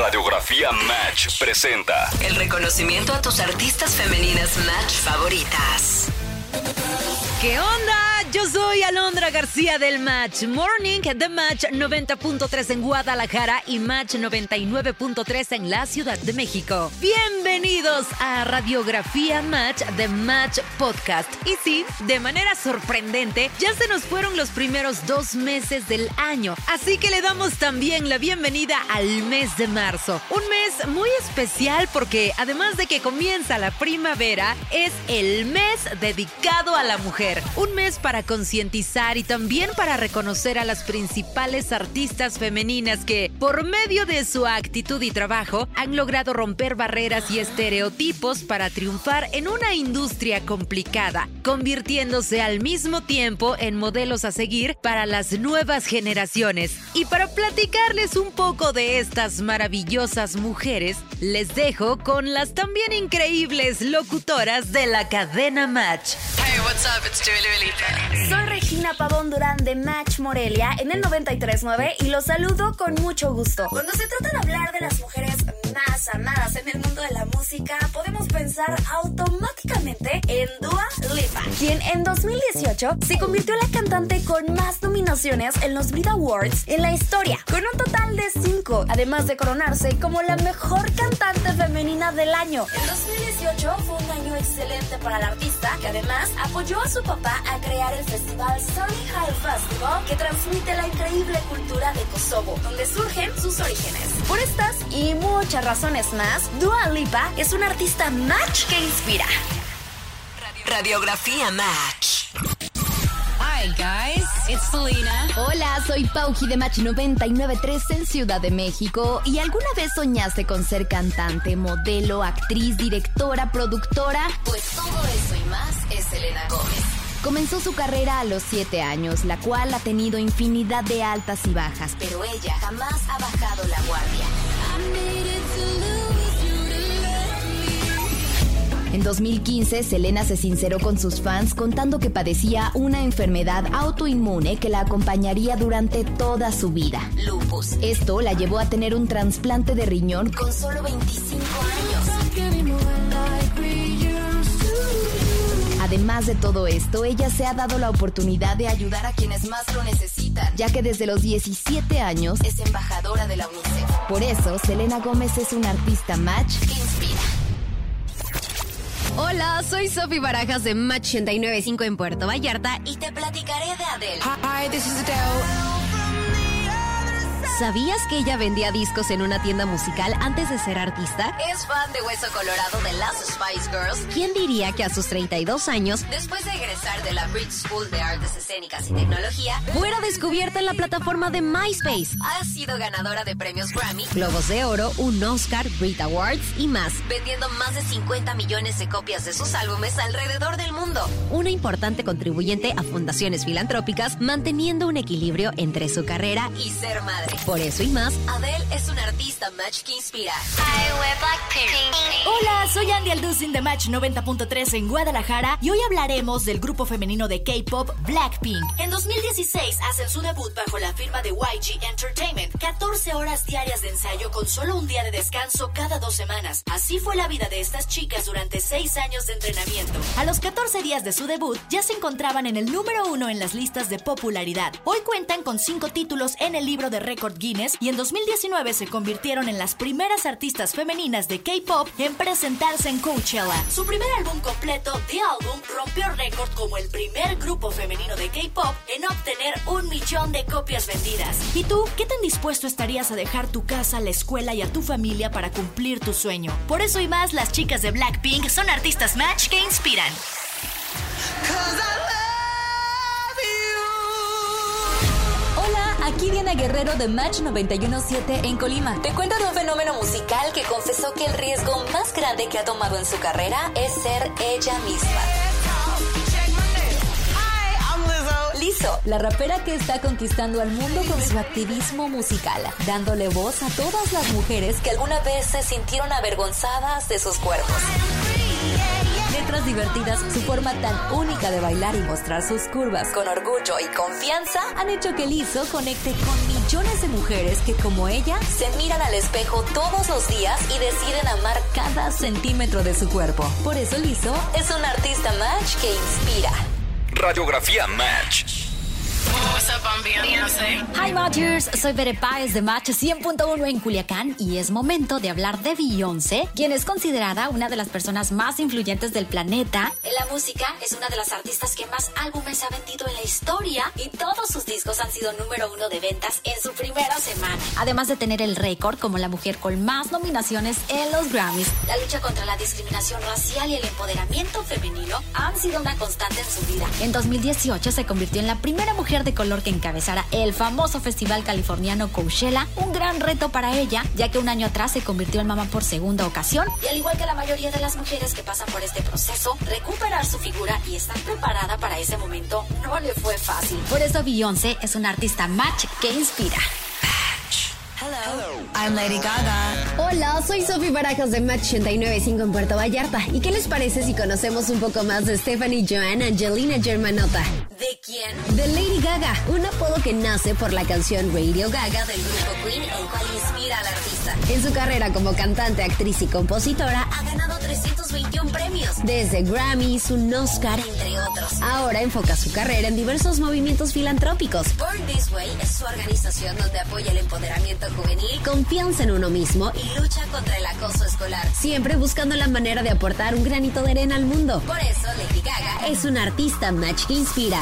Radiografía Match presenta El reconocimiento a tus artistas femeninas Match favoritas. ¿Qué onda? Yo soy Alondra García del Match Morning, de Match 90.3 en Guadalajara y Match 99.3 en la Ciudad de México. Bienvenidos a Radiografía Match de Match Podcast. Y sí, de manera sorprendente, ya se nos fueron los primeros dos meses del año. Así que le damos también la bienvenida al mes de marzo. Un mes muy especial porque además de que comienza la primavera, es el mes dedicado a la mujer. Un mes para concientizar y también para reconocer a las principales artistas femeninas que, por medio de su actitud y trabajo, han logrado romper barreras y estereotipos para triunfar en una industria complicada, convirtiéndose al mismo tiempo en modelos a seguir para las nuevas generaciones. Y para platicarles un poco de estas maravillosas mujeres, les dejo con las también increíbles locutoras de la cadena Match. Hey, what's up? It's soy Regina Pavón Durán de Match Morelia en el 939 y los saludo con mucho gusto. Cuando se trata de hablar de las mujeres más amadas en el mundo de la música, podemos pensar automáticamente en Dua Lipa, quien en 2018 se convirtió en la cantante con más nominaciones en los Brit Awards en la historia, con un total de 5, además de coronarse como la mejor cantante femenina del año. El 2018 fue un año excelente para la artista, que además apoyó a su papá a crear el festival Sunny High Festival, que transmite la increíble cultura de Kosovo, donde surgen sus orígenes. Por estas y muchas razones más, Dua Lipa es una artista match que inspira. Radiografía Match. Hi guys, it's Selena. Hola, soy Pauji de Match 993 en Ciudad de México. ¿Y alguna vez soñaste con ser cantante, modelo, actriz, directora, productora? Pues todo eso y más es Selena Gómez. Comenzó su carrera a los 7 años, la cual ha tenido infinidad de altas y bajas, pero ella jamás ha bajado la guardia. En 2015, Selena se sinceró con sus fans contando que padecía una enfermedad autoinmune que la acompañaría durante toda su vida. Lupus. Esto la llevó a tener un trasplante de riñón con solo 25 años. Además de todo esto, ella se ha dado la oportunidad de ayudar a quienes más lo necesitan, ya que desde los 17 años es embajadora de la UNICEF. Por eso, Selena Gómez es una artista match que inspira. Hola, soy Sofi Barajas de Match 895 en Puerto Vallarta y te platicaré de Adele. Hi, this is Adele. ¿Sabías que ella vendía discos en una tienda musical antes de ser artista? Es fan de Hueso Colorado de las Spice Girls. ¿Quién diría que a sus 32 años, después de egresar de la Bridge School de Artes Escénicas y Tecnología, fuera descubierta en la plataforma de MySpace? Ha sido ganadora de premios Grammy, Globos de Oro, un Oscar, Brit Awards y más, vendiendo más de 50 millones de copias de sus álbumes alrededor del mundo. Una importante contribuyente a fundaciones filantrópicas, manteniendo un equilibrio entre su carrera y ser madre. Por eso y más, Adele es una artista match que inspira. Hola, soy Andy Alducin de Match 90.3 en Guadalajara y hoy hablaremos del grupo femenino de K-pop Blackpink. En 2016 hacen su debut bajo la firma de YG Entertainment. 14 horas diarias de ensayo con solo un día de descanso cada dos semanas. Así fue la vida de estas chicas durante 6 años de entrenamiento. A los 14 días de su debut ya se encontraban en el número uno en las listas de popularidad. Hoy cuentan con 5 títulos en el libro de récord Guinness y en 2019 se convirtieron en las primeras artistas femeninas de K-pop en presentarse en Coachella. Su primer álbum completo, The Album, rompió récord como el primer grupo femenino de K-pop en obtener un millón de copias vendidas. ¿Y tú qué tan dispuesto estarías a dejar tu casa, la escuela y a tu familia para cumplir tu sueño? Por eso y más, las chicas de Blackpink son artistas match que inspiran. Guerrero de Match 917 en Colima. Te cuento de un fenómeno musical que confesó que el riesgo más grande que ha tomado en su carrera es ser ella misma. Lizzo, la rapera que está conquistando al mundo con su activismo musical, dándole voz a todas las mujeres que alguna vez se sintieron avergonzadas de sus cuerpos divertidas, su forma tan única de bailar y mostrar sus curvas con orgullo y confianza han hecho que Lizzo conecte con millones de mujeres que como ella se miran al espejo todos los días y deciden amar cada centímetro de su cuerpo. Por eso Lizo es un artista match que inspira. Radiografía Match. Hi Matchers, soy Bere Páez de Match 100.1 en Culiacán y es momento de hablar de Beyoncé, quien es considerada una de las personas más influyentes del planeta. En la música es una de las artistas que más álbumes ha vendido en la historia y todos sus discos han sido número uno de ventas en su primera semana. Además de tener el récord como la mujer con más nominaciones en los Grammys, la lucha contra la discriminación racial y el empoderamiento femenino han sido una constante en su vida. En 2018 se convirtió en la primera mujer de color que encabezara el famoso festival californiano Coachella, un gran reto para ella, ya que un año atrás se convirtió en mamá por segunda ocasión y al igual que la mayoría de las mujeres que pasan por este proceso, recuperar su figura y estar preparada para ese momento no le fue fácil. Por eso Beyoncé es una artista match que inspira. Hello. I'm Lady Gaga. Hola, soy Sophie Barajas de Match 89.5 en Puerto Vallarta. ¿Y qué les parece si conocemos un poco más de Stephanie Joanne Angelina Germanota? ¿De quién? De Lady Gaga, un apodo que nace por la canción Radio Gaga del grupo Queen, el cual inspira al artista. En su carrera como cantante, actriz y compositora, Ha ganado 321 premios, desde Grammys, un Oscar, entre otros. ahora enfoca su carrera en diversos movimientos filantrópicos. Born This Way es su organización donde apoya el empoderamiento juvenil Confianza en uno mismo y lucha contra el acoso escolar. siempre buscando la manera de aportar un granito de arena al mundo. Por eso Lady Gaga Es un artista match que inspira.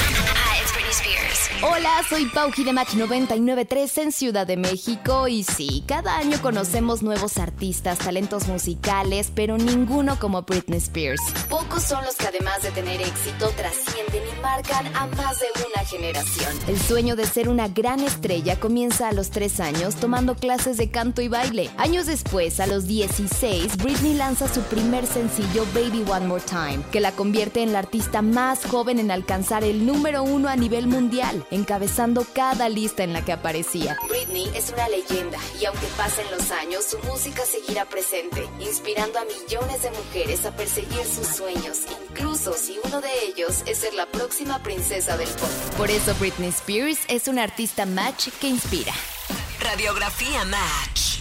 Hi, it's Britney Spears. Hola, soy Pauji de Match 993 en Ciudad de México y sí, cada año conocemos nuevos artistas, talentos musicales, pero ninguno como Britney Spears. Pocos son los que además de tener éxito trascienden y marcan a más de una generación. El sueño de ser una gran estrella comienza a los 3 años tomando clases de canto y baile. Años después, a los 16, Britney lanza su primer sencillo Baby One More Time, que la convierte en la artista más joven en alcanzar el número uno a nivel mundial, encabezando cada lista en la que aparecía. Britney es una leyenda y aunque pasen los años, su música seguirá presente, inspirando a millones de mujeres a perseguir sus sueños, incluso si uno de ellos es ser la próxima princesa del pop. Por eso Britney Spears es una artista match que inspira. Radiografía Match.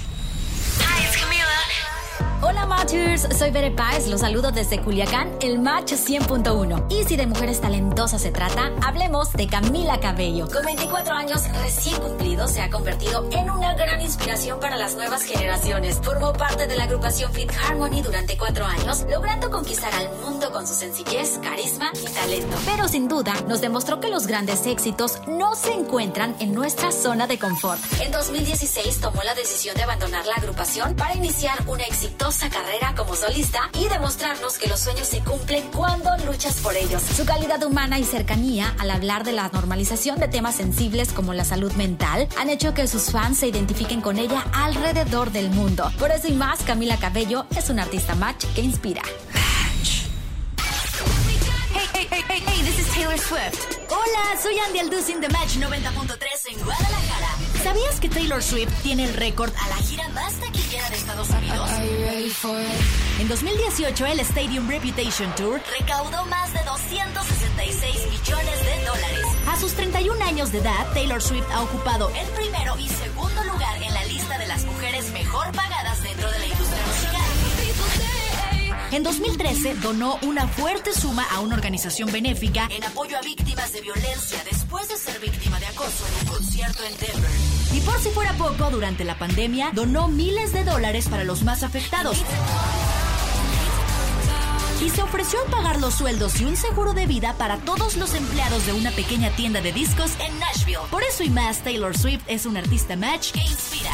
Matchers, soy Bere Páez, los saludo desde Culiacán, el Match 100.1. Y si de mujeres talentosas se trata, hablemos de Camila Cabello. Con 24 años recién cumplidos, se ha convertido en una gran inspiración para las nuevas generaciones. Formó parte de la agrupación Fit Harmony durante cuatro años, logrando conquistar al mundo con su sencillez, carisma y talento. Pero sin duda, nos demostró que los grandes éxitos no se encuentran en nuestra zona de confort. En 2016 tomó la decisión de abandonar la agrupación para iniciar una exitosa carrera como solista y demostrarnos que los sueños se cumplen cuando luchas por ellos. Su calidad humana y cercanía al hablar de la normalización de temas sensibles como la salud mental han hecho que sus fans se identifiquen con ella alrededor del mundo. Por eso y más, Camila Cabello es una artista match que inspira. Hey, hey, hey, hey, hey, this is Taylor Swift. Hola, soy Andy Alducin de Match 90.3 en Guadalajara. ¿Sabías que Taylor Swift tiene el récord a la gira más taquillera de Estados Unidos? En 2018, el Stadium Reputation Tour recaudó más de 266 millones de dólares. A sus 31 años de edad, Taylor Swift ha ocupado el primero y segundo lugar en la lista de las mujeres mejor pagadas dentro de la industria musical. En 2013 donó una fuerte suma a una organización benéfica en apoyo a víctimas de violencia después de ser víctima de acoso en un concierto en Denver. Y por si fuera poco, durante la pandemia donó miles de dólares para los más afectados. Y se ofreció a pagar los sueldos y un seguro de vida para todos los empleados de una pequeña tienda de discos en Nashville. Por eso y más, Taylor Swift es un artista match que inspira.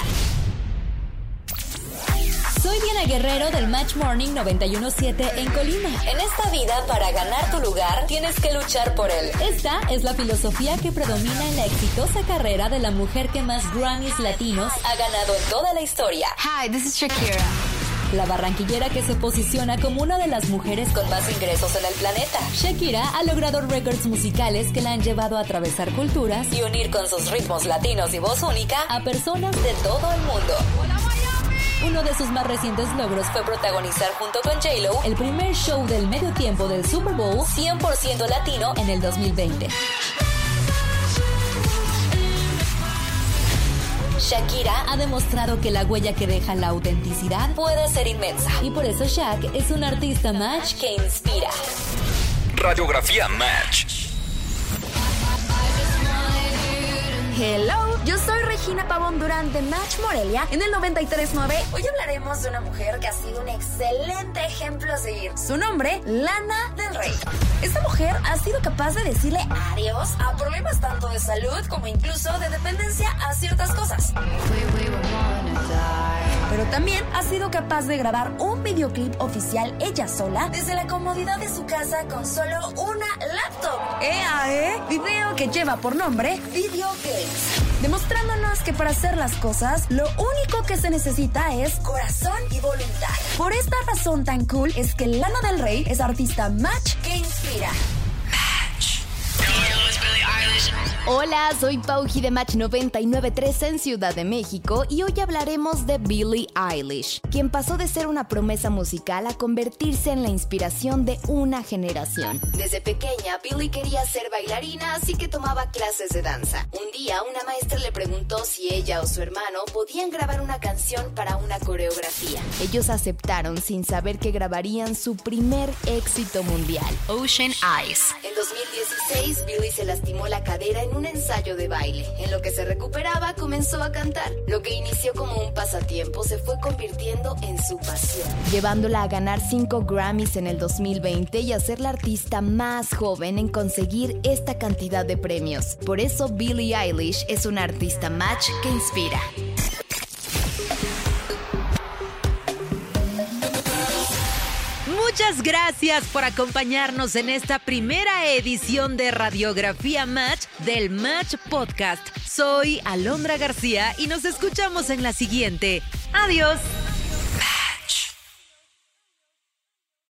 Soy Diana Guerrero del Match Morning 917 en Colima. En esta vida, para ganar tu lugar, tienes que luchar por él. Esta es la filosofía que predomina en la exitosa carrera de la mujer que más Grammys latinos ha ganado en toda la historia. Hi, this is Shakira. La barranquillera que se posiciona como una de las mujeres con más ingresos en el planeta. Shakira ha logrado récords musicales que la han llevado a atravesar culturas y unir con sus ritmos latinos y voz única a personas de todo el mundo. Uno de sus más recientes logros fue protagonizar junto con J-Lo el primer show del medio tiempo del Super Bowl 100% latino en el 2020. Shakira ha demostrado que la huella que deja la autenticidad puede ser inmensa. Y por eso Shak es un artista match que inspira. Radiografía Match. Hello, yo soy Regina Pavón Durán de Match Morelia en el 939. Hoy hablaremos de una mujer que ha sido un excelente ejemplo a seguir. Su nombre, Lana del Rey. Esta mujer ha sido capaz de decirle adiós a problemas tanto de salud como incluso de dependencia a ciertas cosas. Pero también ha sido capaz de grabar un videoclip oficial ella sola desde la comodidad de su casa con solo una laptop. EAE, video que lleva por nombre Video Games. Demostrándonos que para hacer las cosas, lo único que se necesita es corazón y voluntad. Por esta razón tan cool es que Lana del Rey es artista match que inspira. Hola, soy Pauji de Match 993 en Ciudad de México y hoy hablaremos de Billie Eilish, quien pasó de ser una promesa musical a convertirse en la inspiración de una generación. Desde pequeña, Billie quería ser bailarina, así que tomaba clases de danza. Un día, una maestra le preguntó si ella o su hermano podían grabar una canción para una coreografía. Ellos aceptaron sin saber que grabarían su primer éxito mundial, Ocean Eyes. 2016, Billie se lastimó la cadera en un ensayo de baile. En lo que se recuperaba, comenzó a cantar. Lo que inició como un pasatiempo se fue convirtiendo en su pasión, llevándola a ganar 5 Grammys en el 2020 y a ser la artista más joven en conseguir esta cantidad de premios. Por eso Billie Eilish es una artista match que inspira. Muchas gracias por acompañarnos en esta primera edición de Radiografía Match del Match Podcast. Soy Alondra García y nos escuchamos en la siguiente. Adiós.